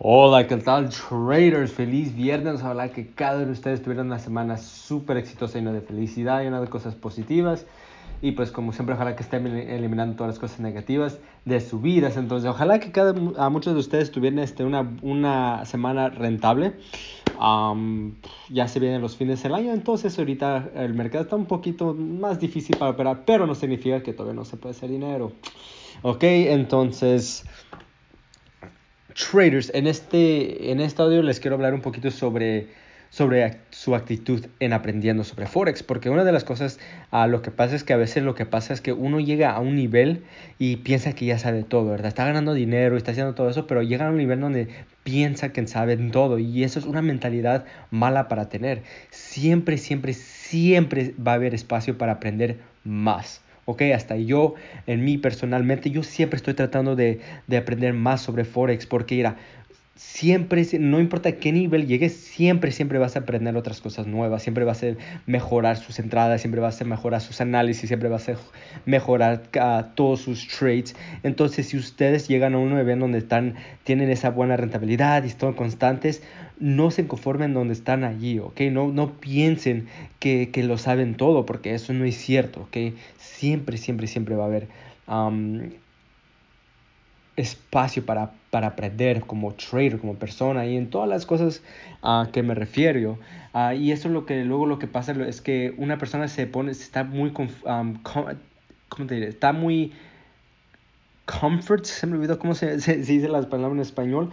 Hola, ¿qué tal traders? Feliz viernes. Ojalá que cada uno de ustedes tuviera una semana súper exitosa, llena de felicidad, llena de cosas positivas. Y pues como siempre, ojalá que estén eliminando todas las cosas negativas de sus vidas. Entonces, ojalá que cada, a muchos de ustedes tuvieran este, una, una semana rentable. ya se vienen los fines del año, entonces ahorita el mercado está un poquito más difícil para operar, pero no significa que todavía no se puede hacer dinero. Ok, entonces traders, en este, en este audio les quiero hablar un poquito sobre, sobre su actitud en aprendiendo sobre Forex, porque una de las cosas, a lo que pasa es que a veces lo que pasa es que uno llega a un nivel y piensa que ya sabe todo, ¿verdad? Está ganando dinero, está haciendo todo eso, pero llega a un nivel donde piensa que sabe todo y eso es una mentalidad mala para tener. Siempre, siempre, siempre va a haber espacio para aprender más. Ok, hasta yo, en mí personalmente, yo siempre estoy tratando de, de aprender más sobre Forex porque, mira, siempre, no importa qué nivel llegues, siempre, siempre vas a aprender otras cosas nuevas, siempre vas a mejorar sus entradas, siempre vas a mejorar sus análisis, siempre vas a mejorar uh, todos sus trades. Entonces, si ustedes llegan a un nivel donde están, tienen esa buena rentabilidad y están constantes, no se conformen donde están allí, ¿ok? No, no piensen que, que lo saben todo, porque eso no es cierto, ¿ok? Siempre, siempre, siempre va a haber... Espacio para, para aprender como trader, como persona y en todas las cosas a que me refiero. Uh, y eso es lo que luego lo que pasa es que una persona se pone, está muy, um, ¿cómo te diré? Está muy comfort, se me olvidó cómo se, dice las palabras en español,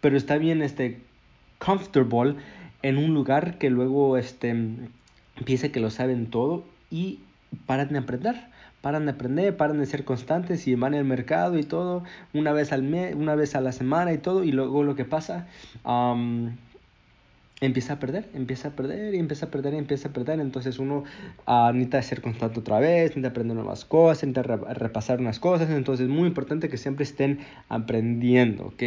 pero está bien este comfortable en un lugar que luego este, piensa que lo saben todo y paran de aprender paran de aprender, paran de ser constantes y van al mercado y todo, una vez al mes, una vez a la semana y todo, y luego lo que pasa, empieza a perder, empieza a perder y empieza a perder y empieza a perder. Entonces uno uh, necesita ser constante otra vez, necesita aprender nuevas cosas, necesita repasar unas cosas. Entonces es muy importante que siempre estén aprendiendo, ¿ok?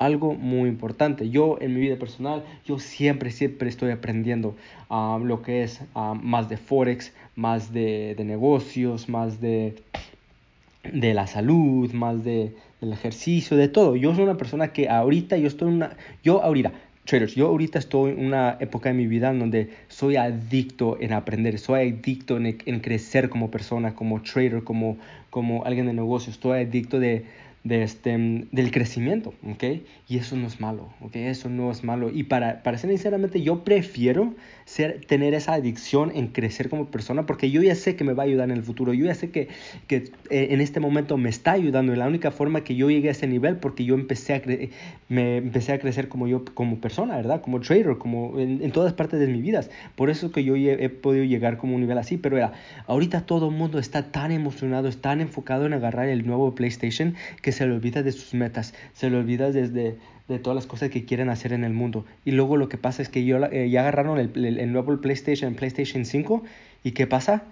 Algo muy importante. Yo en mi vida personal, yo siempre, siempre estoy aprendiendo lo que es más de Forex, más de, de negocios, más de, de la salud, más de, del ejercicio, de todo. Yo soy una persona que ahorita, yo estoy en una, yo ahorita, traders, yo ahorita estoy en una época de mi vida en donde soy adicto en aprender, soy adicto en, en crecer como persona, como trader, como, como alguien de negocio, estoy adicto de de este, del crecimiento, ¿ok? Y eso no es malo, ¿ok? Eso no es malo. Y para, para ser sinceramente, yo prefiero tener esa adicción en crecer como persona porque yo ya sé que me va a ayudar en el futuro. Yo ya sé que, que eh, en este momento me está ayudando. Y la única forma que yo llegué a ese nivel porque yo empecé a, me empecé a crecer como yo, como persona, ¿verdad? Como trader, como en, en todas partes de mi vida. Por eso que yo he, he podido llegar como un nivel así. Pero era, ahorita todo el mundo está tan emocionado, tan enfocado en agarrar el nuevo PlayStation que se le olvida de sus metas, se le olvida desde de todas las cosas que quieren hacer en el mundo. Y luego lo que pasa es que yo, eh, ya agarraron el, nuevo PlayStation, PlayStation 5, y ¿qué pasa?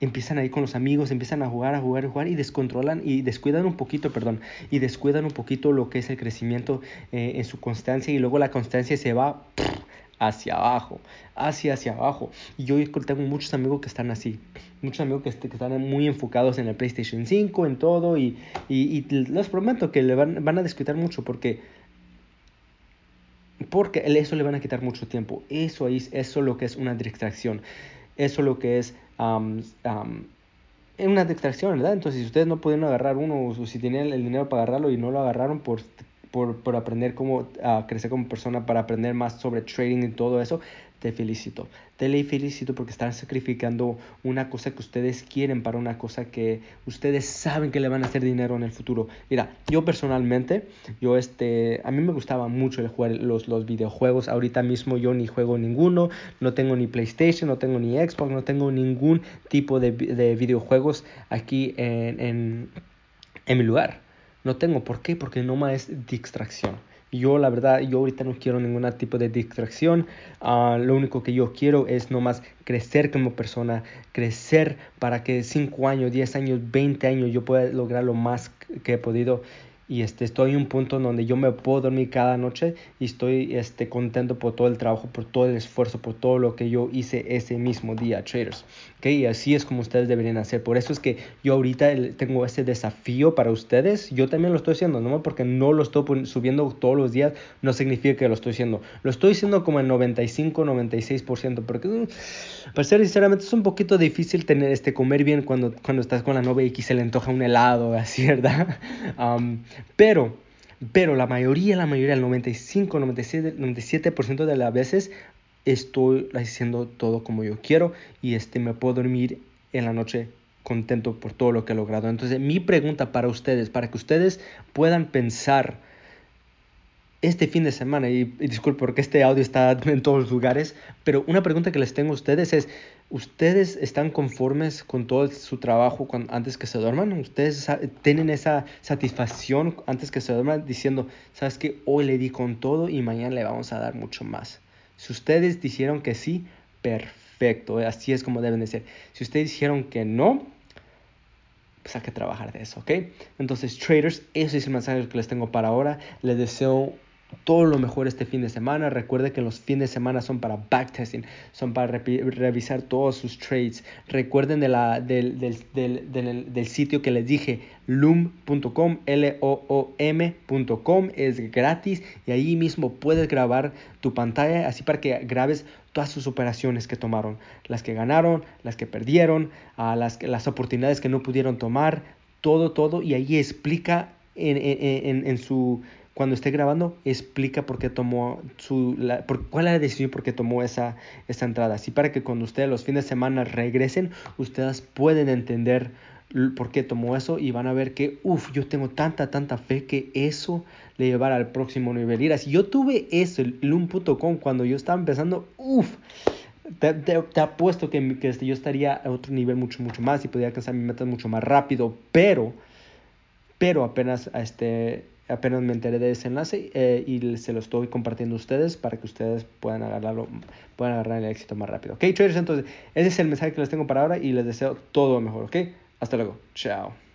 Empiezan ahí con los amigos, empiezan a jugar, a jugar, a jugar y descontrolan y descuidan un poquito, perdón, y descuidan un poquito lo que es el crecimiento eh, en su constancia y luego la constancia se va hacia abajo, hacia, hacia abajo. Y yo tengo muchos amigos que están así, muchos amigos que, están muy enfocados en el PlayStation 5, en todo, y, y, les prometo que le van, van a descuidar mucho porque porque eso le van a quitar mucho tiempo. Eso es eso lo que es una distracción. Eso lo que es una distracción, ¿verdad? Entonces, si ustedes no pueden agarrar uno, o si tenían el dinero para agarrarlo y no lo agarraron por por, por aprender cómo crecer como persona, para aprender más sobre trading y todo eso, te felicito. Te le felicito porque están sacrificando una cosa que ustedes quieren para una cosa que ustedes saben que le van a hacer dinero en el futuro. Mira, yo personalmente, yo este, a mí me gustaba mucho el jugar los, los videojuegos. Ahorita mismo yo ni juego ninguno, no tengo ni PlayStation, no tengo ni Xbox, no tengo ningún tipo de, de videojuegos aquí en, en, en mi lugar. No tengo, ¿por qué? Porque no más es distracción. Yo la verdad, yo ahorita no quiero ningún tipo de distracción. Uh, lo único que yo quiero es nomás crecer como persona, crecer para que 5 años, 10 años, 20 años yo pueda lograr lo más que he podido. Y este, estoy en un punto donde yo me puedo dormir cada noche y estoy este, contento por todo el trabajo, por todo el esfuerzo, por todo lo que yo hice ese mismo día, traders. ¿Okay? Y así es como ustedes deberían hacer. Por eso es que yo ahorita tengo ese desafío para ustedes. Yo también lo estoy haciendo, no porque no lo estoy subiendo todos los días, no significa que lo estoy haciendo. Lo estoy haciendo como el 95, 96%, porque mm, para ser sinceramente es un poquito difícil tener este comer bien cuando, cuando estás con la novia y que se le antoja un helado, así, ¿verdad? Um, pero, pero la mayoría, la mayoría, el 95, 97, 97% de las veces estoy haciendo todo como yo quiero y este, me puedo dormir en la noche contento por todo lo que he logrado. Entonces, mi pregunta para ustedes, para que ustedes puedan pensar este fin de semana, y, disculpe porque este audio está en todos los lugares, pero una pregunta que les tengo a ustedes es, ¿ustedes están conformes con todo su trabajo antes que se duerman? ¿Ustedes tienen esa satisfacción antes que se duerman diciendo, sabes que hoy le di con todo y mañana le vamos a dar mucho más? Si ustedes dijeron que sí, perfecto, así es como deben de ser. Si ustedes dijeron que no, pues hay que trabajar de eso, ¿ok? Entonces, traders, ese es el mensaje que les tengo para ahora. Les deseo todo lo mejor este fin de semana. Recuerde que los fines de semana son para backtesting, son para revisar todos sus trades. Recuerden de la, del, del, del, del, sitio que les dije, loom.com, L-O-O-M.com, es gratis y ahí mismo puedes grabar tu pantalla, así para que grabes todas sus operaciones que tomaron, las que ganaron, las que perdieron, las, las oportunidades que no pudieron tomar, todo, todo, y ahí explica en, en, en su cuando esté grabando, explica por qué tomó su, por, cuál es la decisión por qué tomó esa, esa entrada. Así para que cuando ustedes los fines de semana regresen, ustedes pueden entender por qué tomó eso y van a ver que, uff, yo tengo tanta, tanta fe que eso le llevará al próximo nivel. Y si yo tuve eso, el loom.com, cuando yo estaba empezando, uff, te, apuesto que, que este, yo estaría a otro nivel mucho, mucho más y podría alcanzar mi meta mucho más rápido, pero, pero apenas este apenas me enteré de ese enlace eh, y se lo estoy compartiendo a ustedes para que ustedes puedan agarrarlo, puedan agarrar el éxito más rápido. Ok, traders, entonces ese es el mensaje que les tengo para ahora y les deseo todo lo mejor. Ok, hasta luego. Chao.